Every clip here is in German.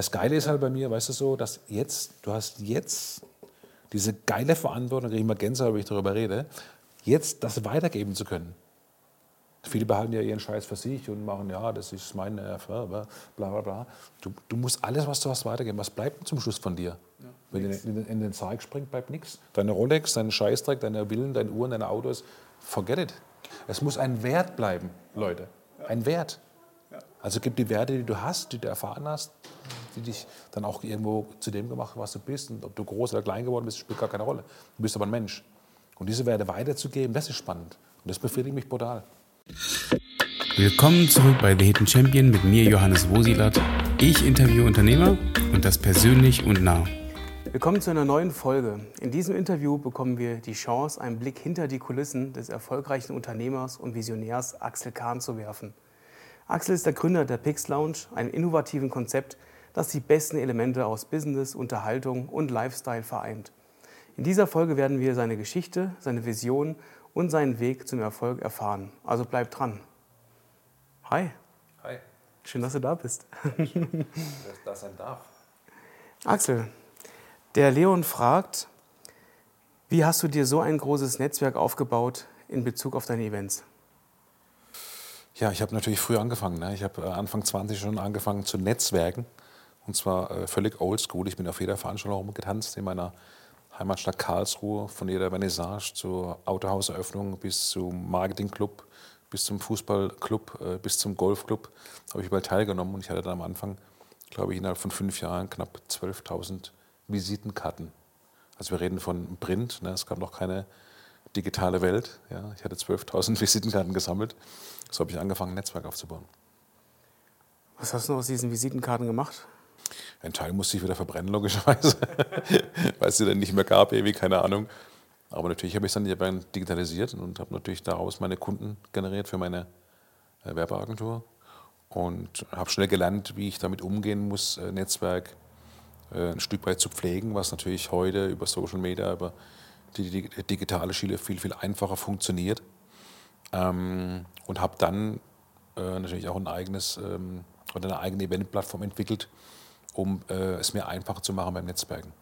Das Geile ist halt bei mir, weißt du so, dass jetzt, du hast jetzt diese geile Verantwortung, kriege ich mal Gänsehaut, wenn ich darüber rede, jetzt das weitergeben zu können. Viele behalten ja ihren Scheiß für sich und machen, ja, das ist meine bla bla bla. Du, du musst alles, was du hast, weitergeben. Was bleibt zum Schluss von dir? Ja, Wenn du in, in, in, den Zeig springt, bleibt nichts. Deine Rolex, dein Scheißdreck, deine Villen, deine Uhren, deine Autos, forget it. Es muss ein Wert bleiben, Leute. Ein Wert. Also gib die Werte, die du hast, die du erfahren hast, die dich dann auch irgendwo zu dem gemacht haben, was du bist. Und ob du groß oder klein geworden bist, spielt gar keine Rolle. Du bist aber ein Mensch. Und diese Werte weiterzugeben, das ist spannend. Und das befriedigt mich brutal. Willkommen zurück bei The Hidden Champion mit mir, Johannes Wosilat. Ich interviewe Unternehmer und das persönlich und nah. Willkommen zu einer neuen Folge. In diesem Interview bekommen wir die Chance, einen Blick hinter die Kulissen des erfolgreichen Unternehmers und Visionärs Axel Kahn zu werfen. Axel ist der Gründer der Pix Lounge, einem innovativen Konzept, das die besten Elemente aus Business, Unterhaltung und Lifestyle vereint. In dieser Folge werden wir seine Geschichte, seine Vision und seinen Weg zum Erfolg erfahren. Also bleib dran. Hi. Hi. Schön, dass du da bist. Dass das sein darf. Axel, der Leon fragt, wie hast du dir so ein großes Netzwerk aufgebaut in Bezug auf deine Events? Ja, ich habe natürlich früh angefangen. Ne? Ich habe äh, Anfang 20 schon angefangen zu netzwerken. Und zwar äh, völlig oldschool. Ich bin auf jeder Veranstaltung rumgetanzt in meiner Heimatstadt Karlsruhe, von jeder Vernissage zur Autohauseröffnung bis zum Marketingclub, bis zum Fußballclub, äh, bis zum Golfclub habe ich überall teilgenommen und ich hatte dann am Anfang, glaube ich, innerhalb von fünf Jahren knapp 12.000 Visitenkarten. Also wir reden von Print, ne? es gab noch keine digitale Welt. Ja? Ich hatte 12.000 Visitenkarten gesammelt. So habe ich angefangen, ein Netzwerk aufzubauen. Was hast du aus diesen Visitenkarten gemacht? Ein Teil musste ich wieder verbrennen, logischerweise, weil es sie dann nicht mehr gab, ewig, keine Ahnung. Aber natürlich habe ich es dann digitalisiert und habe natürlich daraus meine Kunden generiert für meine äh, Werbeagentur und habe schnell gelernt, wie ich damit umgehen muss, äh, Netzwerk äh, ein Stück weit zu pflegen, was natürlich heute über Social Media, über die, digitale Schiene viel, viel einfacher funktioniert. Ähm, und habe dann natürlich auch ein eigenes ähm, oder eine eigene Eventplattform entwickelt, um äh, es mir einfacher zu machen beim Netzwerken.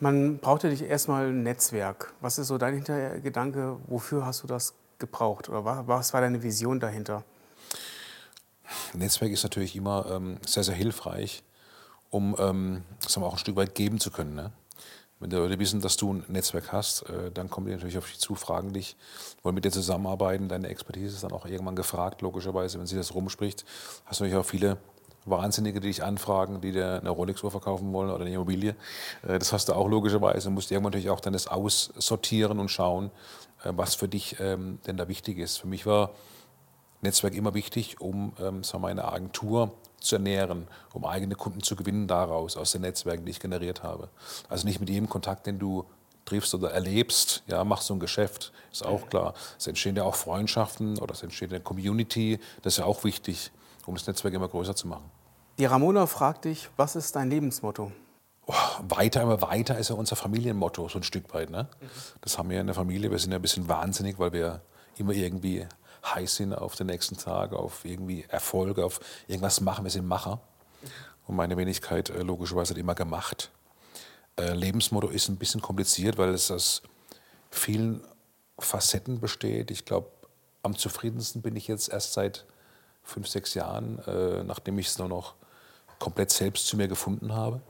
Man brauchte dich erstmal ein Netzwerk. Was ist so dein Hintergedanke? Wofür hast du das gebraucht? Oder was war deine Vision dahinter? Netzwerk ist natürlich immer ähm, sehr, sehr hilfreich, um ähm, wir, auch ein Stück weit geben zu können. Ne? Wenn die Leute wissen, dass du ein Netzwerk hast, äh, dann kommen die natürlich auf dich zu, fragen dich, wollen mit dir zusammenarbeiten. Deine Expertise ist dann auch irgendwann gefragt, logischerweise, wenn sie das rumspricht. Hast du natürlich auch viele Wahnsinnige, die dich anfragen, die dir eine Rolex-Uhr verkaufen wollen oder eine Immobilie. Äh, das hast du auch logischerweise. Du musst irgendwann natürlich auch dann das aussortieren und schauen, äh, was für dich ähm, denn da wichtig ist. Für mich war Netzwerk immer wichtig, um ähm, sagen wir, Agentur zu ernähren, um eigene Kunden zu gewinnen daraus, aus den Netzwerken, die ich generiert habe. Also nicht mit jedem Kontakt, den du triffst oder erlebst, ja, machst du ein Geschäft, ist auch klar. Es entstehen ja auch Freundschaften oder es entsteht eine Community, das ist ja auch wichtig um das Netzwerk immer größer zu machen. Die Ramona fragt dich, was ist dein Lebensmotto? Oh, weiter, immer weiter ist ja unser Familienmotto, so ein Stück weit. Ne? Mhm. Das haben wir in der Familie. Wir sind ja ein bisschen wahnsinnig, weil wir immer irgendwie heiß sind auf den nächsten Tag, auf irgendwie Erfolge, auf irgendwas machen. Wir sind Macher. Und meine Wenigkeit äh, logischerweise hat immer gemacht. Äh, Lebensmotto ist ein bisschen kompliziert, weil es aus vielen Facetten besteht. Ich glaube, am zufriedensten bin ich jetzt erst seit fünf, sechs Jahren, äh, nachdem ich es nur noch komplett selbst zu mir gefunden habe.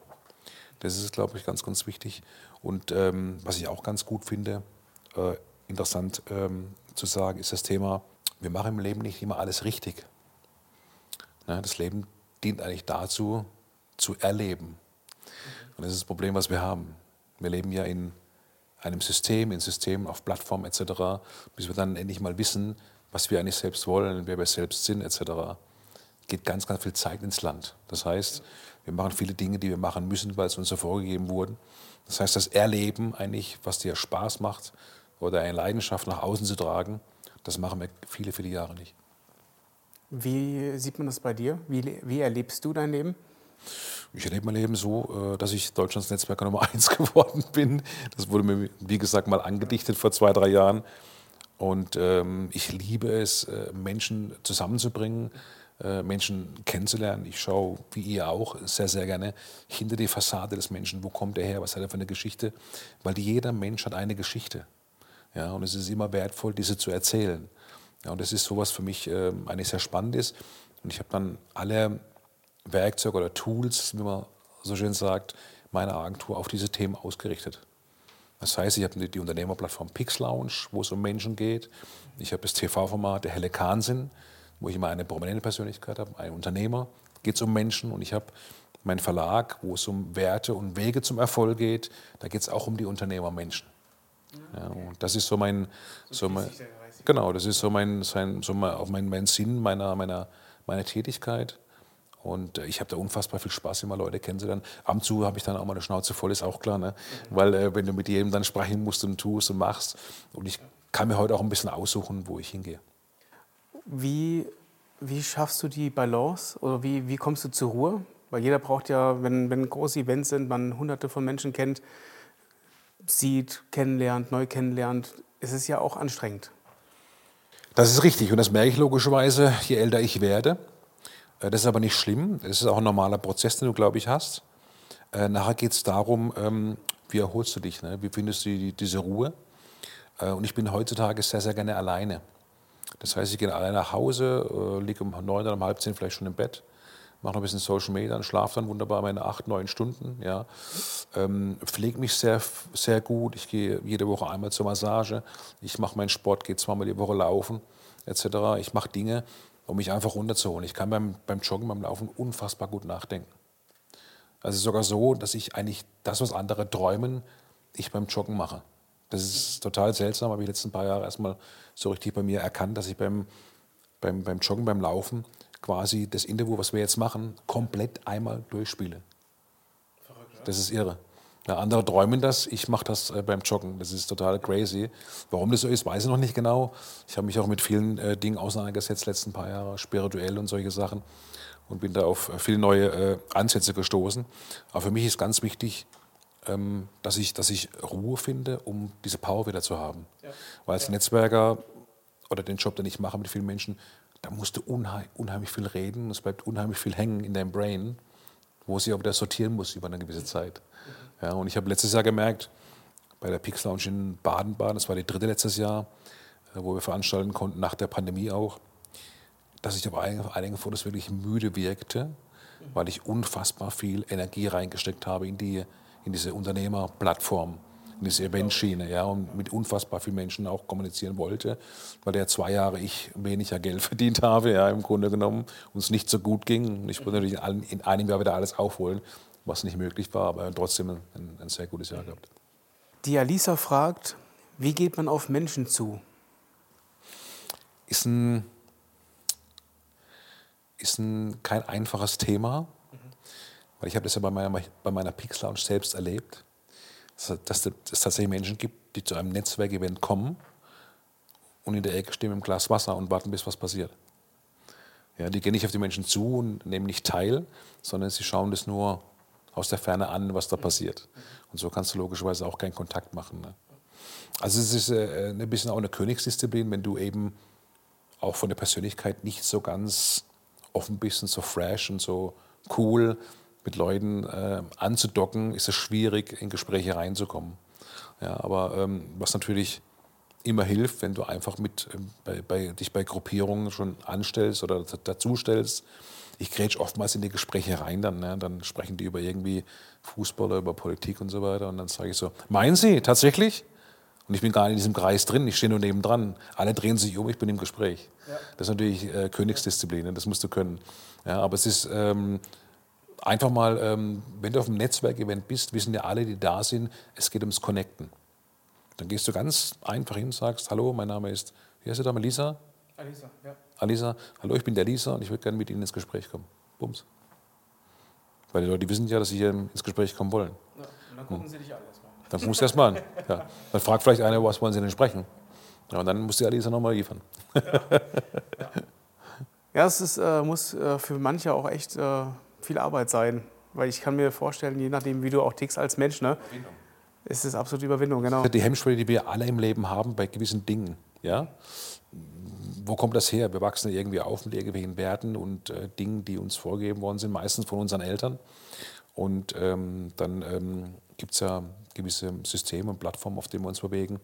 Das ist, glaube ich, ganz, ganz wichtig. Und ähm, was ich auch ganz gut finde, äh, interessant ähm, zu sagen, ist das Thema, wir machen im Leben nicht immer alles richtig. Ne? Das Leben dient eigentlich dazu, zu erleben. Und das ist das Problem, was wir haben. Wir leben ja in einem System, in Systemen, auf Plattformen etc., bis wir dann endlich mal wissen, was wir eigentlich selbst wollen, wer wir selbst sind, etc., geht ganz, ganz viel Zeit ins Land. Das heißt, wir machen viele Dinge, die wir machen müssen, weil es uns so vorgegeben wurden. Das heißt, das Erleben eigentlich, was dir Spaß macht oder eine Leidenschaft nach außen zu tragen, das machen wir viele, viele Jahre nicht. Wie sieht man das bei dir? Wie, wie erlebst du dein Leben? Ich erlebe mein Leben so, äh, dass ich Deutschlands Netzwerker Nummer eins geworden bin. Das wurde mir, wie gesagt, mal angedichtet vor zwei, drei Jahren. Und ähm, ich liebe es, äh, Menschen zusammenzubringen, äh, Menschen kennenzulernen. Ich schaue, wie ihr auch, sehr, sehr gerne hinter die Fassade des Menschen. Wo kommt er her? Was hat er für eine Geschichte? Weil jeder Mensch hat eine Geschichte. Ja, und es ist immer wertvoll, diese zu erzählen. Ja, und das ist sowas für mich äh, eigentlich sehr spannend ist. Und ich habe dann alle Werkzeuge oder Tools, wie man so schön sagt, meiner Agentur auf diese Themen ausgerichtet. Das heißt, ich habe die Unternehmerplattform Pix Lounge, wo es um Menschen geht. Ich habe das TV-Format Der helle Kahnsinn, wo ich immer eine prominente Persönlichkeit habe, einen Unternehmer, geht es um Menschen. Und ich habe meinen Verlag, wo es um Werte und Wege zum Erfolg geht. Da geht es auch um die Unternehmermenschen. Ja, und das ist so mein, so mein genau, das ist so mein, so mein, auch mein, mein Sinn meiner, meiner, meiner Tätigkeit. Und äh, ich habe da unfassbar viel Spaß, immer Leute kennenzulernen. Ab und zu habe ich dann auch mal eine Schnauze voll, ist auch klar. Ne? Mhm. Weil äh, wenn du mit jedem dann sprechen musst und tust und machst. Und ich kann mir heute auch ein bisschen aussuchen, wo ich hingehe. Wie, wie schaffst du die Balance oder wie, wie kommst du zur Ruhe? Weil jeder braucht ja, wenn, wenn große Events sind, man hunderte von Menschen kennt, sieht, kennenlernt, neu kennenlernt, ist es ja auch anstrengend. Das ist richtig und das merke ich logischerweise, je älter ich werde. Äh, das ist aber nicht schlimm. Das ist auch ein normaler Prozess, den du, glaube ich, hast. Äh, nachher geht es darum, ähm, wie erholst du dich? Ne? Wie findest du diese Ruhe? Äh, und ich bin heutzutage sehr, sehr gerne alleine. Das heißt, ich gehe alleine nach Hause, liege um neun oder um halb zehn vielleicht schon im Bett, mache noch ein bisschen Social Media und schlafe dann wunderbar meine acht, neun Stunden. Ja. Ähm, pflege mich sehr, sehr gut. Ich gehe jede Woche einmal zur Massage. Ich mache meinen Sport, gehe zweimal die Woche laufen etc. Ich mache Dinge, um mich einfach runterzuholen. Ich kann beim, beim Joggen, beim Laufen unfassbar gut nachdenken. Also sogar so, dass ich eigentlich das, was andere träumen, ich beim Joggen mache. Das ist total seltsam, habe ich letzten paar Jahre erstmal so richtig bei mir erkannt, dass ich beim, beim, beim Joggen, beim Laufen quasi das Interview, was wir jetzt machen, komplett einmal durchspiele. Verrückt? Das ist irre. Ja, andere träumen das, ich mache das äh, beim Joggen. Das ist total crazy. Warum das so ist, weiß ich noch nicht genau. Ich habe mich auch mit vielen äh, Dingen auseinandergesetzt, letzten paar Jahre, spirituell und solche Sachen. Und bin da auf äh, viele neue äh, Ansätze gestoßen. Aber für mich ist ganz wichtig, ähm, dass, ich, dass ich Ruhe finde, um diese Power wieder zu haben. Ja. Weil als ja. Netzwerker oder den Job, den ich mache mit vielen Menschen, da musst du unheim, unheimlich viel reden. Es bleibt unheimlich viel hängen in deinem Brain, wo sie auch wieder sortieren muss über eine gewisse Zeit. Ja, und ich habe letztes Jahr gemerkt, bei der Pix Lounge in Baden-Baden, das war die dritte letztes Jahr, äh, wo wir veranstalten konnten, nach der Pandemie auch, dass ich auf einigen Fotos wirklich müde wirkte, weil ich unfassbar viel Energie reingesteckt habe in, die, in diese Unternehmerplattform, in diese Eventschiene, ja, und mit unfassbar vielen Menschen auch kommunizieren wollte, weil ja zwei Jahre ich weniger Geld verdient habe, ja, im Grunde genommen, und es nicht so gut ging. Ich wollte natürlich in einem Jahr wieder alles aufholen was nicht möglich war, aber trotzdem ein, ein sehr gutes Jahr gehabt. Die Alisa fragt, wie geht man auf Menschen zu? Ist ein, ist ein kein einfaches Thema, weil ich habe das ja bei meiner, bei meiner Pix Lounge selbst erlebt, dass, es tatsächlich Menschen gibt, die zu einem Netzwerkevent kommen und in der Ecke stehen mit einem Glas Wasser und warten, bis was passiert. Ja, die gehen nicht auf die Menschen zu und nehmen nicht teil, sondern sie schauen das nur aus der Ferne an, was da passiert. Und so kannst du logischerweise auch keinen Kontakt machen. Ne? Also es ist äh, ein bisschen auch eine Königsdisziplin, wenn du eben auch von der Persönlichkeit nicht so ganz offen bist und so fresh und so cool mit Leuten äh, anzudocken, ist es schwierig, in Gespräche reinzukommen. Ja, aber ähm, was natürlich immer hilft, wenn du einfach mit, äh, bei, bei, dich bei Gruppierungen schon anstellst oder dazustellst, ich grätsch oftmals in die Gespräche rein, dann, ne? dann sprechen die über irgendwie Fußball oder über Politik und so weiter. Und dann sage ich so, meinen Sie tatsächlich? Und ich bin gar nicht in diesem Kreis drin, ich stehe nur nebendran. Alle drehen sich um, ich bin im Gespräch. Ja. Das ist natürlich äh, Königsdisziplin, ne? das musst du können. Ja, aber es ist ähm, einfach mal, ähm, wenn du auf einem Netzwerkevent bist, wissen ja alle, die da sind, es geht ums Connecten. Dann gehst du ganz einfach hin, sagst, hallo, mein Name ist, wie heißt du da, Melissa? Alisa, ja. Alisa, hallo, ich bin der Lisa und ich würde gerne mit Ihnen ins Gespräch kommen. Bums. Weil die Leute die wissen ja, dass sie hier ins Gespräch kommen wollen. Ja, und dann gucken hm. sie dich an erstmal. Dann gucken sie erstmal an. Ja. Dann fragt vielleicht einer, was wollen sie denn sprechen? Ja, und dann muss die Alisa nochmal liefern. Ja, ja. ja es ist, äh, muss äh, für manche auch echt äh, viel Arbeit sein. Weil ich kann mir vorstellen, je nachdem, wie du auch tickst als Mensch, ne, ist es absolut Überwindung. Genau. Die Hemmschwelle, die wir alle im Leben haben bei gewissen Dingen. Ja? Wo kommt das her? Wir wachsen irgendwie auf mit irgendwelchen Werten und äh, Dingen, die uns vorgegeben worden sind, meistens von unseren Eltern. Und ähm, dann ähm, gibt es ja gewisse Systeme und Plattformen, auf denen wir uns bewegen,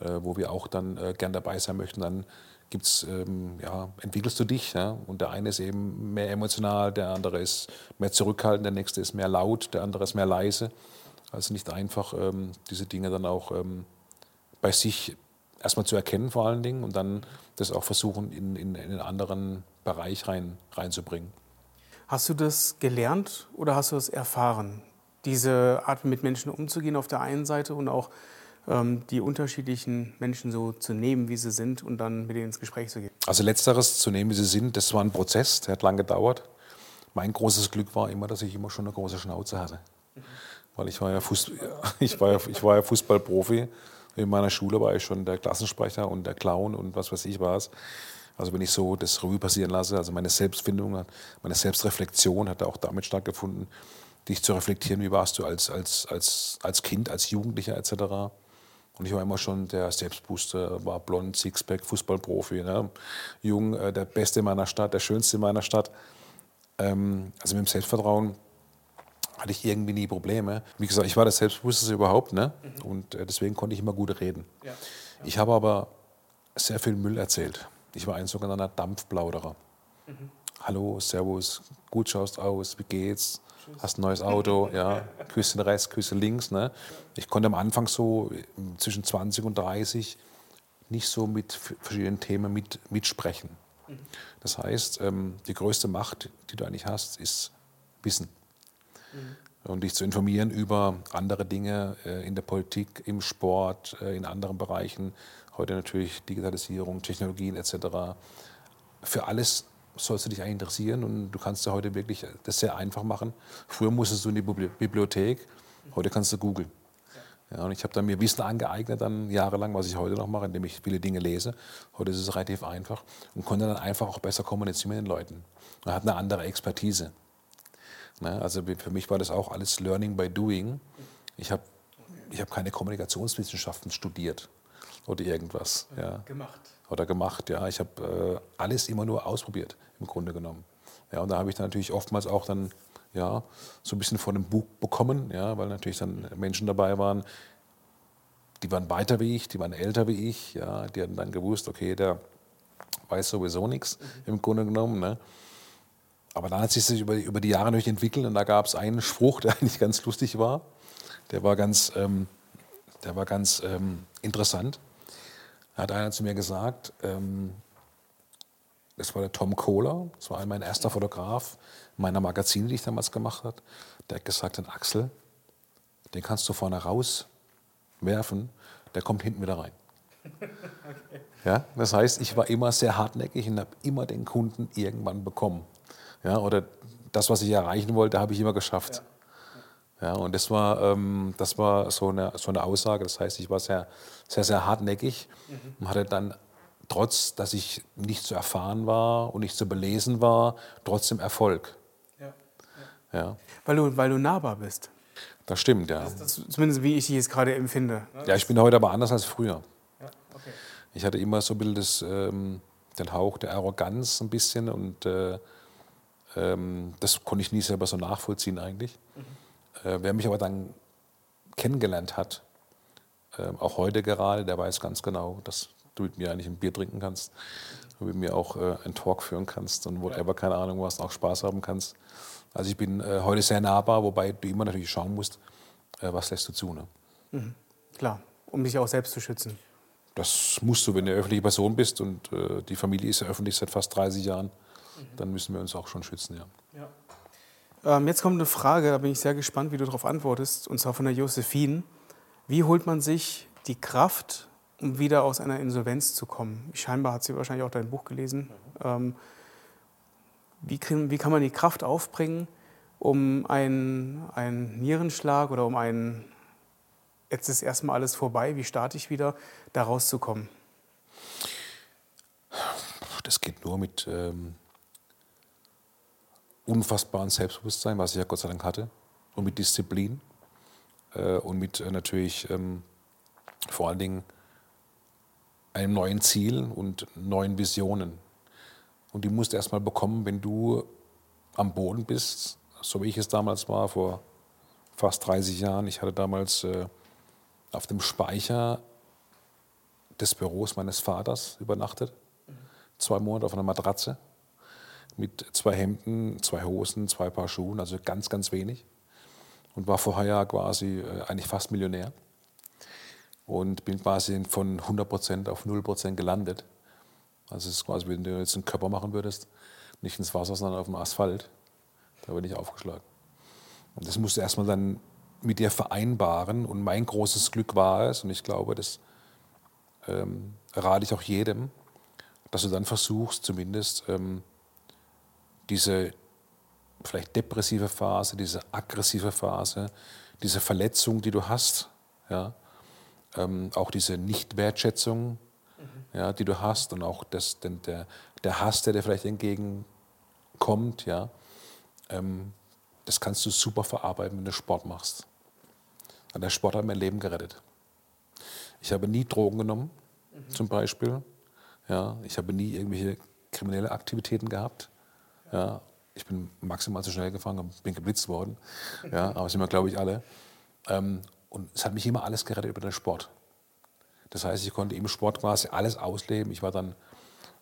äh, wo wir auch dann äh, gern dabei sein möchten. Dann gibt's, ähm, ja, entwickelst du dich. Ja? Und der eine ist eben mehr emotional, der andere ist mehr zurückhaltend, der nächste ist mehr laut, der andere ist mehr leise. Also nicht einfach, ähm, diese Dinge dann auch ähm, bei sich erstmal zu erkennen vor allen Dingen und dann das auch versuchen, in, in, in einen anderen Bereich rein, reinzubringen. Hast du das gelernt oder hast du das erfahren? Diese Art mit Menschen umzugehen auf der einen Seite und auch ähm, die unterschiedlichen Menschen so zu nehmen, wie sie sind und dann mit denen ins Gespräch zu gehen? Also letzteres zu nehmen, wie sie sind, das war ein Prozess, der hat lange gedauert. Mein großes Glück war immer, dass ich immer schon eine große Schnauze hatte. Weil ich war ja, Fußball, ich war ja, ich war ja Fußballprofi in meiner Schule war ich schon der Klassensprecher und der Clown und was weiß ich was. Also wenn ich so das Revue passieren lasse, also meine Selbstfindung, meine Selbstreflexion hat auch damit stattgefunden, dich zu reflektieren, wie warst du als, als, als, als Kind, als Jugendlicher etc. Und ich war immer schon der Selbstbooster, war blond, Sixpack, Fußballprofi, ne? jung, äh, der Beste in meiner Stadt, der Schönste in meiner Stadt. Ähm, also mit dem Selbstvertrauen hatte ich irgendwie nie Probleme. Wie gesagt, ich war das Selbstbewussteste überhaupt ne? Mhm. und äh, deswegen konnte ich immer gut reden. Ja. Ja. Ich habe aber sehr viel Müll erzählt. Ich war ein sogenannter Dampfplauderer. Mhm. Hallo, Servus, gut schaust aus, wie geht's? Tschüss. Hast ein neues Auto, ja, Küsse rechts, Küsse links. Ne? Ich konnte am Anfang so zwischen 20 und 30 nicht so mit verschiedenen Themen mit, mitsprechen. Mhm. Das heißt, ähm, die größte Macht, die du eigentlich hast, ist Wissen mhm. und dich zu informieren über andere Dinge äh, in der Politik, im Sport, äh, in anderen Bereichen. Heute natürlich Digitalisierung, Technologien etc. Für alles sollst du dich eigentlich interessieren und du kannst ja heute wirklich das sehr einfach machen. Früher musstest du in die Bibliothek, heute kannst du googeln. Ja, und ich habe dann mir Wissen angeeignet, dann jahrelang, was ich heute noch mache, indem ich viele Dinge lese. Heute ist es relativ einfach und konnte dann einfach auch besser kommunizieren mit den Leuten. Man hat eine andere Expertise. Ne? Also für mich war das auch alles Learning by Doing. Ich habe ich hab keine Kommunikationswissenschaften studiert oder irgendwas. Ja. Gemacht. Oder gemacht, ja. Ich habe äh, alles immer nur ausprobiert, im Grunde genommen. Ja, und da habe ich dann natürlich oftmals auch dann ja, so ein bisschen von dem Buch bekommen, ja, weil natürlich dann Menschen dabei waren, die waren weiter wie ich, die waren älter wie ich, ja, die hatten dann gewusst, okay, der weiß sowieso nichts mhm. im Grunde genommen. Ne? Aber dann hat sich das über, über die Jahre entwickelt und da gab es einen Spruch, der eigentlich ganz lustig war. Der war ganz, ähm, der war ganz ähm, interessant. Da hat einer zu mir gesagt, ähm, das war der Tom Kohler, das war mein erster Fotograf meiner Magazine, die ich damals gemacht habe. Der hat gesagt, den Axel, den kannst du vorne rauswerfen, der kommt hinten wieder rein. Okay. Ja, das heißt, ich war immer sehr hartnäckig und habe immer den Kunden irgendwann bekommen. Ja, oder das, was ich erreichen wollte, habe ich immer geschafft. Ja. ja und das war, ähm, das war so, eine, so eine Aussage. Das heißt, ich war sehr, sehr, sehr hartnäckig mhm. und hatte dann, trotz dass ich nicht zu erfahren war und nicht zu belesen war, trotzdem Erfolg. Ja. ja. Weil, du, weil du nahbar bist. Das stimmt, ja. Das, das, zumindest wie ich dich jetzt gerade empfinde. Ja, ich bin heute aber anders als früher. Ja, okay. Ich hatte immer so ein bisschen das, ähm, den Hauch der Arroganz ein bisschen und äh, ähm, das konnte ich nie selber so nachvollziehen eigentlich. Mhm. Äh, wer mich aber dann kennengelernt hat, äh, auch heute gerade, der weiß ganz genau, dass du mit mir eigentlich ein Bier trinken kannst, du mit mir auch äh, einen Talk führen kannst und whatever, keine Ahnung was, auch Spaß haben kannst. Also ich bin äh, heute sehr nahbar, wobei du immer natürlich schauen musst, äh, was lässt du zu. Ne? Mhm. Klar, um dich auch selbst zu schützen. Das musst du, wenn du eine öffentliche Person bist und äh, die Familie ist ja öffentlich seit fast 30 Jahren dann müssen wir uns auch schon schützen. Ja. ja. Ähm, jetzt kommt eine Frage, da bin ich sehr gespannt, wie du darauf antwortest, und zwar von der Josephine. Wie holt man sich die Kraft, um wieder aus einer Insolvenz zu kommen? Scheinbar hat sie wahrscheinlich auch dein Buch gelesen. Mhm. Ähm, wie, wie, kann man die Kraft aufbringen, um einen, einen Nierenschlag oder um einen, jetzt ist erstmal alles vorbei, wie starte ich wieder, da rauszukommen? Das geht nur mit ähm, unfassbaren Selbstbewusstsein, was ich ja Gott sei Dank hatte, und mit Disziplin äh, und mit äh, natürlich ähm, vor allen Dingen einem neuen Ziel und neuen Visionen. Und die musst du erstmal bekommen, wenn du am Boden bist, so wie ich es damals war, vor fast 30 Jahren. Ich hatte damals äh, auf dem Speicher des Büros meines Vaters übernachtet. Zwei Monate auf einer Matratze mit zwei Hemden, zwei Hosen, zwei Paar Schuhen, also ganz, ganz wenig. Und war vorher ja quasi äh, eigentlich fast Millionär. Und bin quasi von 100% auf 0% gelandet. Also es ist quasi, wenn du jetzt einen Körper machen würdest, nicht ins Wasser, sondern auf dem Asphalt. Da bin ich aufgeschlagen. Und das musst du erstmal dann mit dir vereinbaren. Und mein großes Glück war es, und ich glaube, das ähm, rate ich auch jedem, dass du dann versuchst, zumindest ähm, diese vielleicht depressive Phase, diese aggressive Phase, diese Verletzung, die du hast, ja, ähm, auch diese Nichtwertschätzung, mhm. ja, die du hast und auch das, den, der, der Hass, der dir vielleicht entgegenkommt, ja, ähm, das kannst du super verarbeiten, wenn du Sport machst. Und der Sport hat mein Leben gerettet. Ich habe nie Drogen genommen, mhm. zum Beispiel. Ja, ich habe nie irgendwelche kriminelle Aktivitäten gehabt. Ja, ich bin maximal zu schnell gefahren bin geblitzt worden. Ja, aber sind wir, glaube ich, alle. Ähm, und es hat mich immer alles gerettet über den Sport. Das heißt, ich konnte im Sport quasi alles ausleben. Ich war dann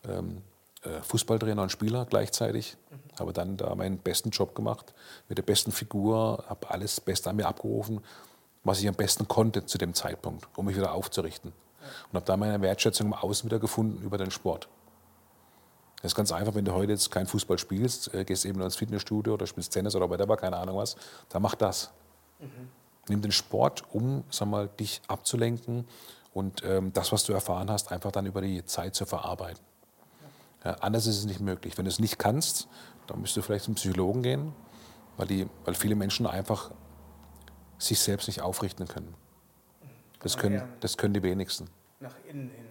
ähm, äh, Fußballtrainer und Spieler gleichzeitig. Mhm. Habe dann da meinen besten Job gemacht, mit der besten Figur, habe alles Beste an mir abgerufen, was ich am besten konnte zu dem Zeitpunkt, um mich wieder aufzurichten. Ja. Und habe da meine Wertschätzung im Außen wieder gefunden über den Sport. Das ist ganz einfach, wenn du heute jetzt kein Fußball spielst, äh, gehst eben ins Fitnessstudio oder spielst Tennis oder whatever, keine Ahnung was, dann mach das. Mhm. Nimm den Sport, um sag mal, dich abzulenken und ähm, das, was du erfahren hast, einfach dann über die Zeit zu verarbeiten. Ja, anders ist es nicht möglich. Wenn du es nicht kannst, dann müsst du vielleicht zum Psychologen gehen, weil, die, weil viele Menschen einfach sich selbst nicht aufrichten können. Das können, das können die wenigsten. Nach innen hin.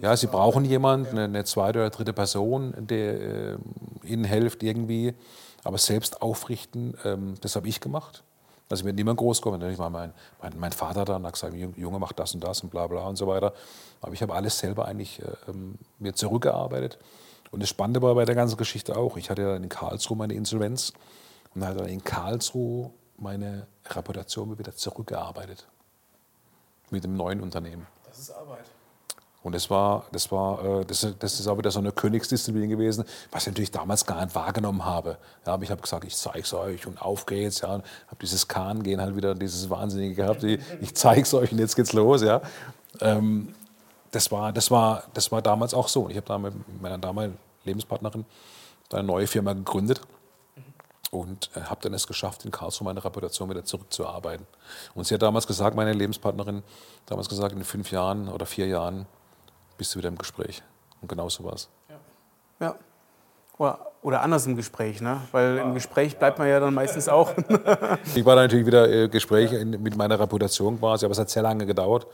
Ja, sie brauchen jemanden, eine, zweite oder dritte Person, der äh, ihnen hilft irgendwie. Aber selbst aufrichten, ähm, das habe ich gemacht. Also wenn niemand groß kommt, ich war mein, mein, mein Vater da und hat gesagt, Junge, mach das und das und bla bla und so weiter. Aber ich habe alles selber eigentlich äh, ähm, mir zurückgearbeitet. Und das Spannende war bei der ganzen Geschichte auch, ich hatte ja in Karlsruhe meine Insolvenz und hatte in Karlsruhe meine Reputation wieder zurückgearbeitet. Mit dem neuen Unternehmen. Das ist Arbeit. Und das war, das war, äh, das, ist auch wieder so eine Königsdisziplin gewesen, was ich natürlich damals gar nicht wahrgenommen habe. Ja, aber ich habe gesagt, ich zeige es euch und auf geht's. Ja, habe dieses Kahn-Gehen halt wieder, dieses Wahnsinnige gehabt. Ich, ich zeige es euch und jetzt geht's los. Ja. Ähm, das, war, das, war, das war damals auch so. Ich habe da mit meiner damaligen Lebenspartnerin eine neue Firma gegründet und äh, habe dann es geschafft, in Karlsruhe meine Reputation wieder zurückzuarbeiten. Und sie hat damals gesagt, meine Lebenspartnerin, damals gesagt, in fünf Jahren oder vier Jahren bist du wieder im Gespräch. Und genau so war es. Ja. ja. Oder, oder anders im Gespräch, ne? weil im Gespräch bleibt man ja dann meistens auch. ich war da natürlich wieder äh, Gespräche mit meiner Reputation quasi, aber es hat sehr lange gedauert,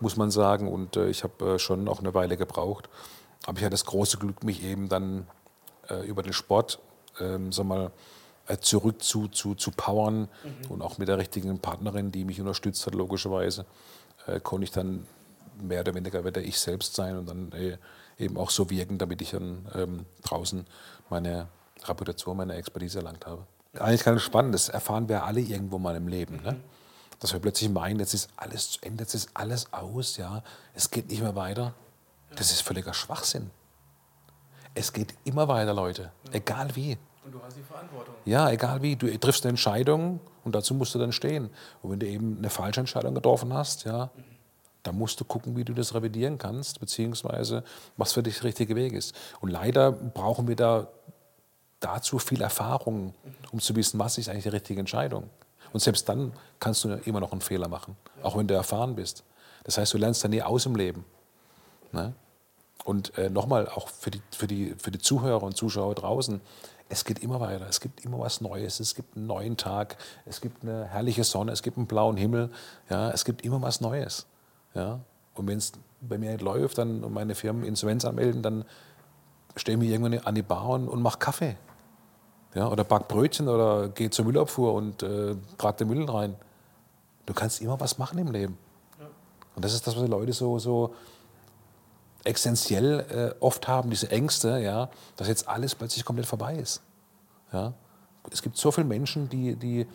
muss man sagen. Und äh, ich habe äh, schon auch eine Weile gebraucht. Aber ich hatte das große Glück, mich eben dann äh, über den Sport ähm, sag mal, äh, zurück zu, zu, zu powern mhm. und auch mit der richtigen Partnerin, die mich unterstützt hat, logischerweise, äh, konnte ich dann mehr oder weniger werde ich selbst sein und dann äh, eben auch so wirken, damit ich dann ähm, draußen meine Reputation, meine Expertise erlangt habe. Eigentlich ganz spannend, das erfahren wir alle irgendwo mal im Leben. Ne? Dass wir plötzlich meinen, jetzt ist alles zu Ende, jetzt ist alles aus, ja, es geht nicht mehr weiter. Das ist völliger Schwachsinn. Es geht immer weiter, Leute, egal wie. Und du hast die Verantwortung. Ja, egal wie. Du triffst eine Entscheidung und dazu musst du dann stehen. Und wenn du eben eine falsche Entscheidung getroffen hast, ja, mhm da musst du gucken, wie du das revidieren kannst, beziehungsweise was für dich der richtige Weg ist. Und leider brauchen wir da dazu viel Erfahrung, um zu wissen, was ist eigentlich die richtige Entscheidung. Und selbst dann kannst du immer noch einen Fehler machen, auch wenn du erfahren bist. Das heißt, du lernst dann nie aus im Leben. Ne? Und äh, nochmal, auch für die, für, die, für die Zuhörer und Zuschauer draußen, es geht immer weiter, es gibt immer was Neues, es gibt einen neuen Tag, es gibt eine herrliche Sonne, es gibt einen blauen Himmel, ja, es gibt immer was Neues. Ja? Und wenn es bei mir nicht läuft dann, und meine Firmen Insolvenz anmelden, dann stehe ich mich irgendwann an die Bar und, und mache Kaffee. Ja? Oder back Brötchen oder gehe zur Müllabfuhr und äh, trage den Müll rein. Du kannst immer was machen im Leben. Ja. Und das ist das, was die Leute so, so existenziell äh, oft haben, diese Ängste, ja, dass jetzt alles plötzlich komplett vorbei ist. Ja. Es gibt so viele Menschen, die, die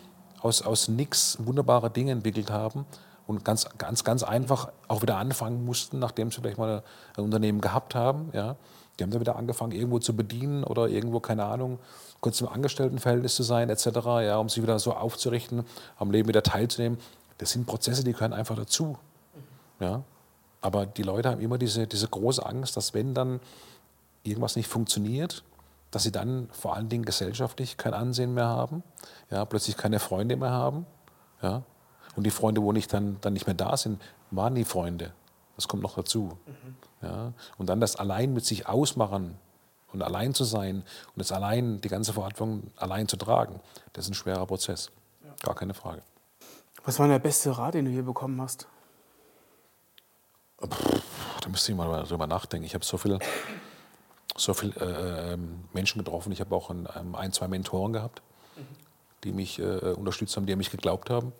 aus, aus nichts wunderbare Dinge entwickelt haben und ganz, ganz, ganz einfach auch wieder anfangen mussten, nachdem sie vielleicht mal ein Unternehmen gehabt haben. Ja. Die haben dann wieder angefangen, irgendwo zu bedienen oder irgendwo, keine Ahnung, kurz im Angestelltenverhältnis zu sein, etc., ja, um sich wieder so aufzurichten, am Leben wieder teilzunehmen. Das sind Prozesse, die gehören einfach dazu. Ja. Aber die Leute haben immer diese, diese große Angst, dass wenn dann irgendwas nicht funktioniert, dass sie dann vor allen Dingen gesellschaftlich kein Ansehen mehr haben, ja, plötzlich keine Freunde mehr haben. Ja. Und die Freunde, wo nicht dann, dann nicht mehr da sind, waren die Freunde. Das kommt noch dazu. Mhm. Ja. Und dann das allein mit sich ausmachen und allein zu sein und das allein, die ganze Verantwortung allein zu tragen, das ist ein schwerer Prozess. Ja. Gar keine Frage. Was war der beste Rat, den du hier bekommen hast? da müsste ich mal drüber nachdenken. Ich habe so viele so viel, äh, ähm, Menschen getroffen. Ich habe auch ein, ähm, ein, zwei Mentoren gehabt, mhm. die mich äh, unterstützt haben, die an mich geglaubt haben.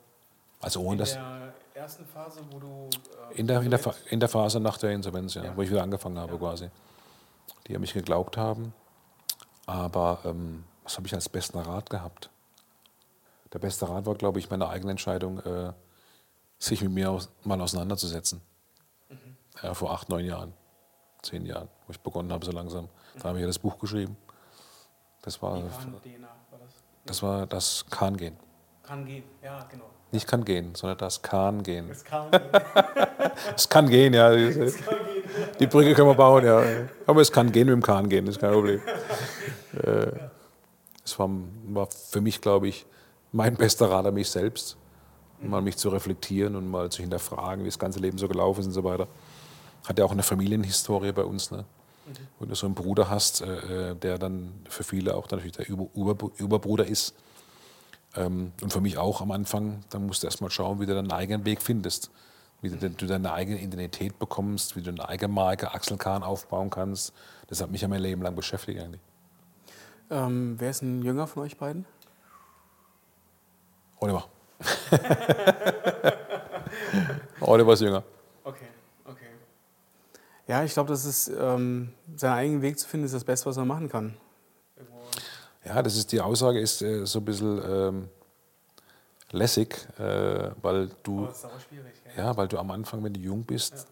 Also ohne in das. In der ersten Phase, wo du. Äh, in, der, in, der, in der Phase nach der Insolvenz, ja, ja. wo ich wieder angefangen habe ja. quasi. Die an mich geglaubt haben. Aber ähm, was habe ich als besten Rat gehabt? Der beste Rat war, glaube ich, meine eigene Entscheidung, äh, sich mit mir aus, mal auseinanderzusetzen ja, vor acht, neun Jahren, zehn Jahren, wo ich begonnen habe, so langsam. Da habe ich ja das Buch geschrieben. Das war, das war das kann gehen. Kann gehen, ja, genau. Nicht kann gehen, sondern das kann gehen. Es kann gehen. es kann gehen, ja. Die Brücke können wir bauen, ja. Aber es kann gehen mit dem Kahn gehen, das ist kein Problem. Es war, war für mich, glaube ich, mein bester Rat an mich selbst, mal mich zu reflektieren und mal zu hinterfragen, wie das ganze Leben so gelaufen ist und so weiter hat ja auch eine Familienhistorie bei uns. Ne? Mhm. Wenn du so einen Bruder hast, äh, äh, der dann für viele auch natürlich der Über Über Überbruder ist. Ähm, und für mich auch am Anfang, dann musst du erst mal schauen, wie du deinen eigenen Weg findest. Wie du, du deine eigene Identität bekommst, wie du eine eigene Marke Axel Kahn aufbauen kannst. Das hat mich ja mein Leben lang beschäftigt eigentlich. Ähm, wer ist ein Jünger von euch beiden? Oliver. Oliver ist jünger. Ja, ich glaube, das ist ähm, seinen eigenen Weg zu finden, ist das Beste, was man machen kann. Ja, das ist die Aussage ist äh, so ein bisschen ähm, lässig, äh, weil du ja. ja, weil du am Anfang, wenn du jung bist, ja.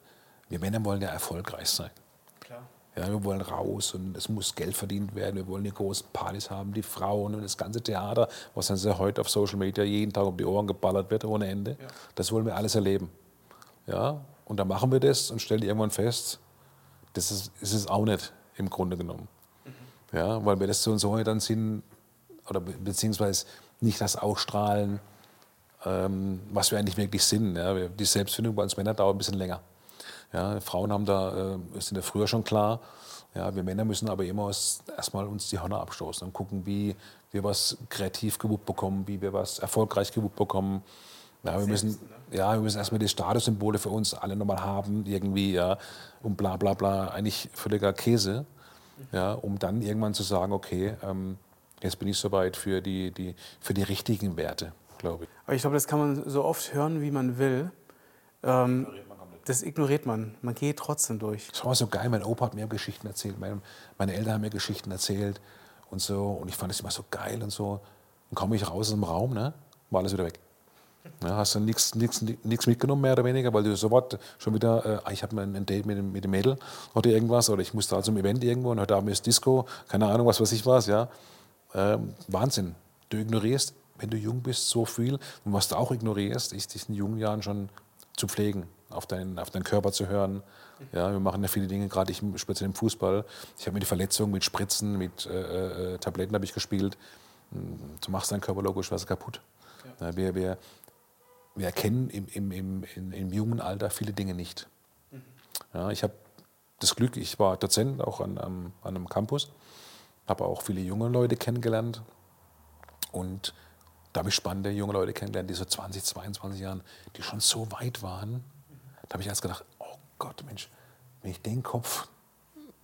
wir Männer wollen ja erfolgreich sein. Klar. Ja, wir wollen raus und es muss Geld verdient werden. Wir wollen die großen Partys haben, die Frauen und das ganze Theater, was dann ja heute auf Social Media jeden Tag um die Ohren geballert wird ohne Ende. Ja. Das wollen wir alles erleben. Ja, und dann machen wir das und stellen irgendwann fest, das ist, ist es auch nicht im Grunde genommen. Ja, weil wir das so und so dann sind, oder beziehungsweise nicht das Ausstrahlen, ähm, was wir eigentlich wirklich sind. Ja. Die Selbstfindung bei uns Männern dauert ein bisschen länger. Ja, Frauen haben da, äh, sind ja früher schon klar. Ja, wir Männer müssen aber immer erstmal uns die Hörner abstoßen und gucken, wie wir was kreativ gewuppt bekommen, wie wir was erfolgreich gewuppt bekommen, ja, wir müssen, ne? ja, wir müssen erstmal die Statussymbole für uns alle nochmal haben, irgendwie, ja, und bla bla bla, eigentlich völliger Käse, ja, um dann irgendwann zu sagen, okay, ähm, jetzt bin ich soweit für die, die, für die richtigen Werte, glaube ich. Aber ich glaube, das kann man so oft hören, wie man will. Ähm, das ignoriert man. Man geht trotzdem durch. Das war so geil. Mein Opa hat mir Geschichten erzählt, meine, meine Eltern haben mir Geschichten erzählt und so. Und ich fand das immer so geil und so. Dann komme ich raus aus dem Raum, ne? war alles wieder weg. Ja, hast du nichts mitgenommen, mehr oder weniger, weil du sofort schon wieder, äh, ah, ich habe ein Date mit dem, mit dem Mädel oder irgendwas, oder ich muss da zum Event irgendwo und heute Abend ist Disco, keine Ahnung, was weiß ich was, ja. Ähm, Wahnsinn. Du ignorierst, wenn du jung bist, so viel. Und was du auch ignorierst, ist dich in jungen Jahren schon zu pflegen, auf deinen, auf deinen Körper zu hören. Ja, wir machen ja viele Dinge, gerade ich speziell im Fußball. Ich habe mir die Verletzung mit Spritzen, mit äh, äh, Tabletten habe ich gespielt. Hm, du machst deinen Körper logisch was kaputt. Ja. Wir, wir, wir erkennen im, im, im, im, im jungen Alter viele Dinge nicht. Mhm. Ja, ich habe das Glück, ich war Dozent auch an, an, an einem Campus, habe auch viele junge Leute kennengelernt und da habe ich spannende junge Leute kennengelernt, die so 20, 22 Jahren, die schon so weit waren. Da habe ich erst gedacht, oh Gott, Mensch, wenn ich den Kopf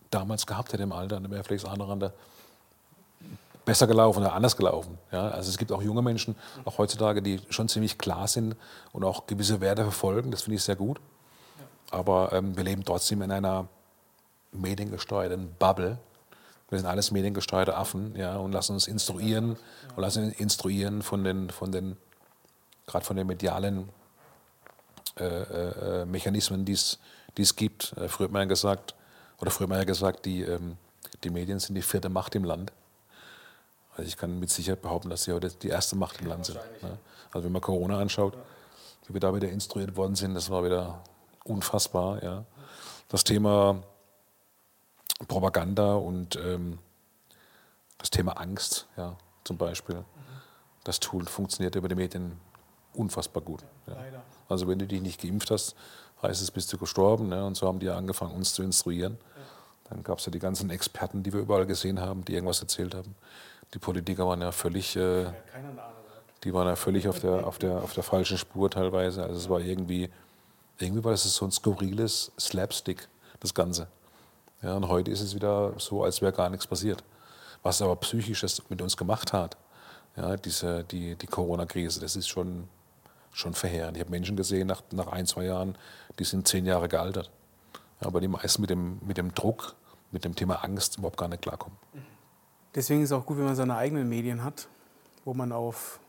damals gehabt hätte im Alter, dann wäre vielleicht das andere an der besser gelaufen oder anders gelaufen. Ja, also es gibt auch junge Menschen, auch heutzutage, die schon ziemlich klar sind und auch gewisse Werte verfolgen. Das finde ich sehr gut. Aber ähm, wir leben trotzdem in einer mediengesteuerten Bubble. Wir sind alles mediengesteuerte Affen, ja, und lassen uns instruieren und lassen uns instruieren von den, von den, gerade von den medialen äh, äh, Mechanismen, die es gibt. Äh, früher hat man ja gesagt, oder früher hat man ja gesagt, die, ähm, die Medien sind die vierte Macht im Land. Also ich kann mit Sicherheit behaupten, dass sie heute die erste Macht im Land sind. Ne? Also wenn man Corona anschaut, wie wir da wieder instruiert worden sind, das war wieder unfassbar. Ja. Das Thema Propaganda und ähm, das Thema Angst, ja, zum Beispiel. Das Tool funktioniert über die Medien unfassbar gut. Ja. Also wenn du dich nicht geimpft hast, heißt es, bist du gestorben. Ne? Und so haben die angefangen, uns zu instruieren. Dann gab es ja die ganzen Experten, die wir überall gesehen haben, die irgendwas erzählt haben. Die Politiker waren ja völlig, äh, die waren ja völlig auf der, auf, der, auf der falschen Spur teilweise. Also es war irgendwie, irgendwie war das so ein skurriles Slapstick, das Ganze. Ja, und heute ist es wieder so, als wäre gar nichts passiert. Was aber psychisch das mit uns gemacht hat, ja, diese, die, die Corona-Krise, das ist schon, schon verheerend. Ich habe Menschen gesehen nach, nach ein, zwei Jahren, die sind zehn Jahre gealtert. Ja, aber die meisten mit dem, mit dem Druck, mit dem Thema Angst überhaupt gar nicht klarkommen. Deswegen ist es auch gut, wenn man seine eigenen Medien hat, wo man auf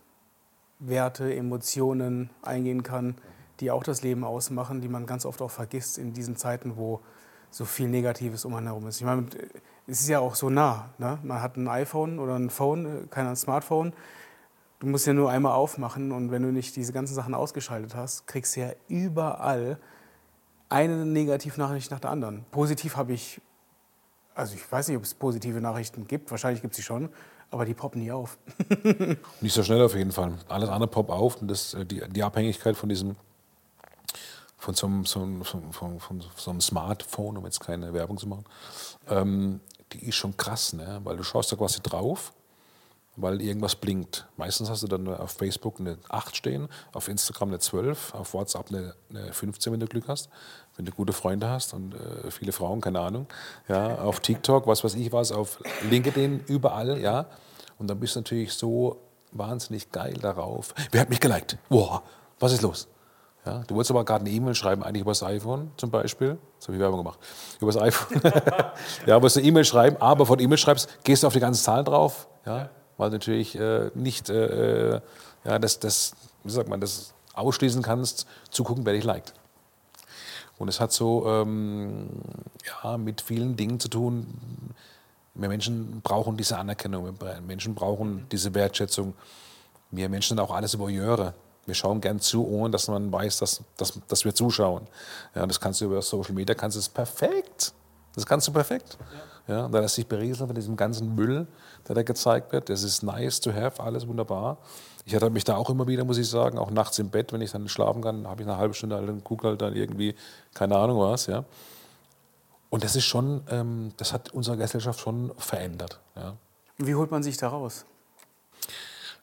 Werte, Emotionen eingehen kann, die auch das Leben ausmachen, die man ganz oft auch vergisst in diesen Zeiten, wo so viel Negatives um einen herum ist. Ich meine, es ist ja auch so nah. Ne? Man hat ein iPhone oder ein Phone, kein Smartphone. Du musst ja nur einmal aufmachen und wenn du nicht diese ganzen Sachen ausgeschaltet hast, kriegst du ja überall eine Negativnachricht nach der anderen. Positiv habe ich, also ich weiß nicht, ob es positive Nachrichten gibt, wahrscheinlich gibt es sie schon, aber die poppen nie auf. nicht so schnell auf jeden Fall. Alles andere poppt auf und das, äh, die, die Abhängigkeit von diesem von so einem, so einem, von, von so einem Smartphone, um jetzt keine Werbung zu machen, ähm, die ist schon krass, ne? weil du schaust da quasi drauf, weil irgendwas blinkt. Meistens hast du dann auf Facebook eine 8 stehen, auf Instagram eine 12, auf WhatsApp eine, eine 15, wenn du Glück hast, wenn du gute Freunde hast und äh, viele Frauen, keine Ahnung. Ja, auf TikTok, was weiß ich was, auf LinkedIn, überall, ja. Und dann bist du natürlich so wahnsinnig geil darauf. Wer hat mich geliked? Boah, was ist los? Ja, du wolltest aber gerade eine E-Mail schreiben, eigentlich über das iPhone zum Beispiel. Das habe ich Werbung gemacht. Über das iPhone. ja, aber eine E-Mail schreiben, aber du E-Mail schreibst, gehst du auf die ganze Zahl drauf. Ja, weil du natürlich äh, nicht äh, äh, ja, das, das, wie sagt man, das ausschließen kannst, zu gucken, wer dich liked. Und es hat so ähm, ja, mit vielen Dingen zu tun. Wir Menschen brauchen diese Anerkennung, wir Menschen brauchen diese Wertschätzung. Wir Menschen sind auch alles Voyeure. Wir schauen gern zu, ohne dass man weiß, dass, dass, dass wir zuschauen. Ja, das kannst du über Social Media, kannst du es perfekt. Das kannst du perfekt. Ja. ja da lässt sich berieseln von diesem ganzen Müll, der da gezeigt wird. Das ist nice to have, alles wunderbar. Ich hatte mich da auch immer wieder, muss ich sagen, auch nachts im Bett, wenn ich dann schlafen kann, habe ich eine halbe Stunde halt, gucke halt dann irgendwie, keine Ahnung was, ja. Und das ist schon, ähm, das hat unsere Gesellschaft schon verändert. Ja. Wie holt man sich da raus?